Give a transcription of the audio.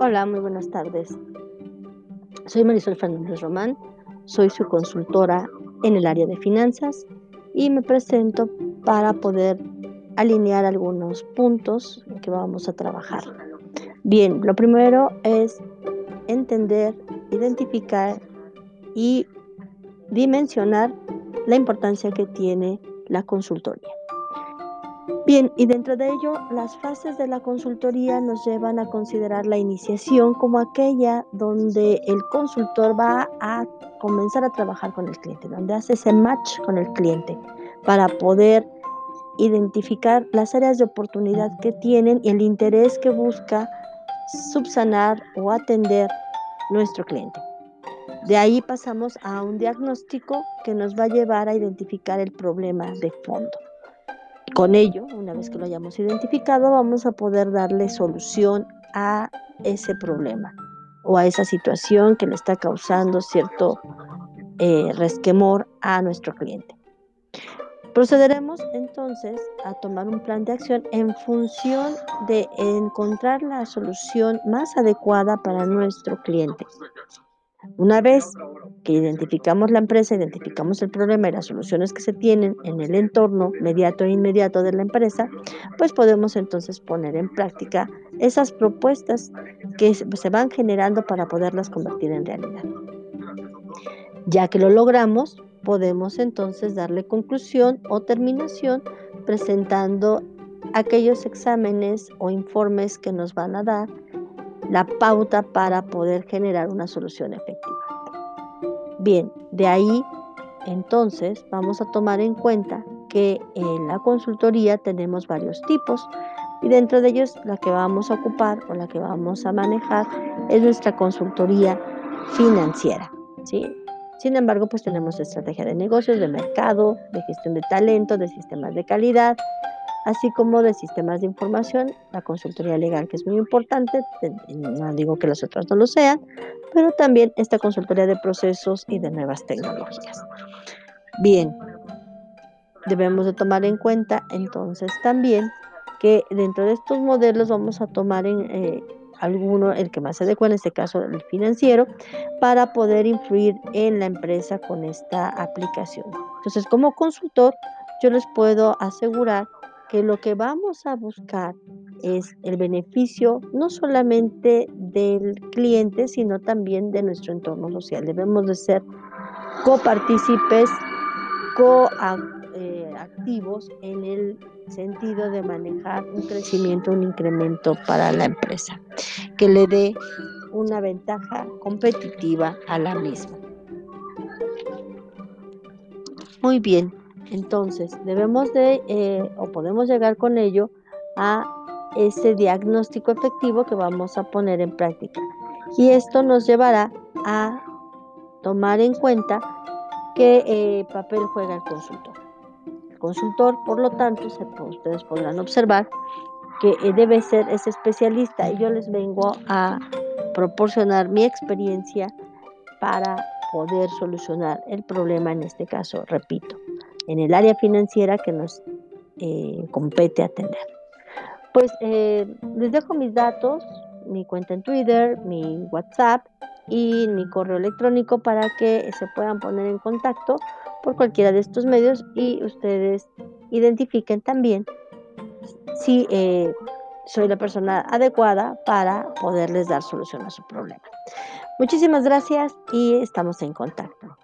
Hola, muy buenas tardes. Soy Marisol Fernández Román, soy su consultora en el área de finanzas y me presento para poder alinear algunos puntos que vamos a trabajar. Bien, lo primero es entender, identificar y dimensionar la importancia que tiene la consultoría. Bien, y dentro de ello, las fases de la consultoría nos llevan a considerar la iniciación como aquella donde el consultor va a comenzar a trabajar con el cliente, donde hace ese match con el cliente para poder identificar las áreas de oportunidad que tienen y el interés que busca subsanar o atender nuestro cliente. De ahí pasamos a un diagnóstico que nos va a llevar a identificar el problema de fondo. Con ello, una vez que lo hayamos identificado, vamos a poder darle solución a ese problema o a esa situación que le está causando cierto eh, resquemor a nuestro cliente. Procederemos entonces a tomar un plan de acción en función de encontrar la solución más adecuada para nuestro cliente. Una vez que identificamos la empresa, identificamos el problema y las soluciones que se tienen en el entorno mediato e inmediato de la empresa, pues podemos entonces poner en práctica esas propuestas que se van generando para poderlas convertir en realidad. Ya que lo logramos, podemos entonces darle conclusión o terminación presentando aquellos exámenes o informes que nos van a dar la pauta para poder generar una solución efectiva. Bien, de ahí entonces vamos a tomar en cuenta que en la consultoría tenemos varios tipos y dentro de ellos la que vamos a ocupar o la que vamos a manejar es nuestra consultoría financiera. ¿sí? Sin embargo, pues tenemos estrategia de negocios, de mercado, de gestión de talento, de sistemas de calidad, así como de sistemas de información, la consultoría legal, que es muy importante, no digo que las otras no lo sean, pero también esta consultoría de procesos y de nuevas tecnologías. Bien, debemos de tomar en cuenta entonces también que dentro de estos modelos vamos a tomar en eh, alguno, el que más se adecua, en este caso el financiero, para poder influir en la empresa con esta aplicación. Entonces, como consultor, yo les puedo asegurar que lo que vamos a buscar es el beneficio no solamente del cliente, sino también de nuestro entorno social. Debemos de ser copartícipes, coactivos eh, en el sentido de manejar un crecimiento, un incremento para la empresa, que le dé una ventaja competitiva a la misma. Muy bien, entonces, debemos de, eh, o podemos llegar con ello a ese diagnóstico efectivo que vamos a poner en práctica. Y esto nos llevará a tomar en cuenta qué eh, papel juega el consultor. El consultor, por lo tanto, ustedes podrán observar que eh, debe ser ese especialista y yo les vengo a proporcionar mi experiencia para poder solucionar el problema en este caso, repito en el área financiera que nos eh, compete atender. Pues eh, les dejo mis datos, mi cuenta en Twitter, mi WhatsApp y mi correo electrónico para que se puedan poner en contacto por cualquiera de estos medios y ustedes identifiquen también si eh, soy la persona adecuada para poderles dar solución a su problema. Muchísimas gracias y estamos en contacto.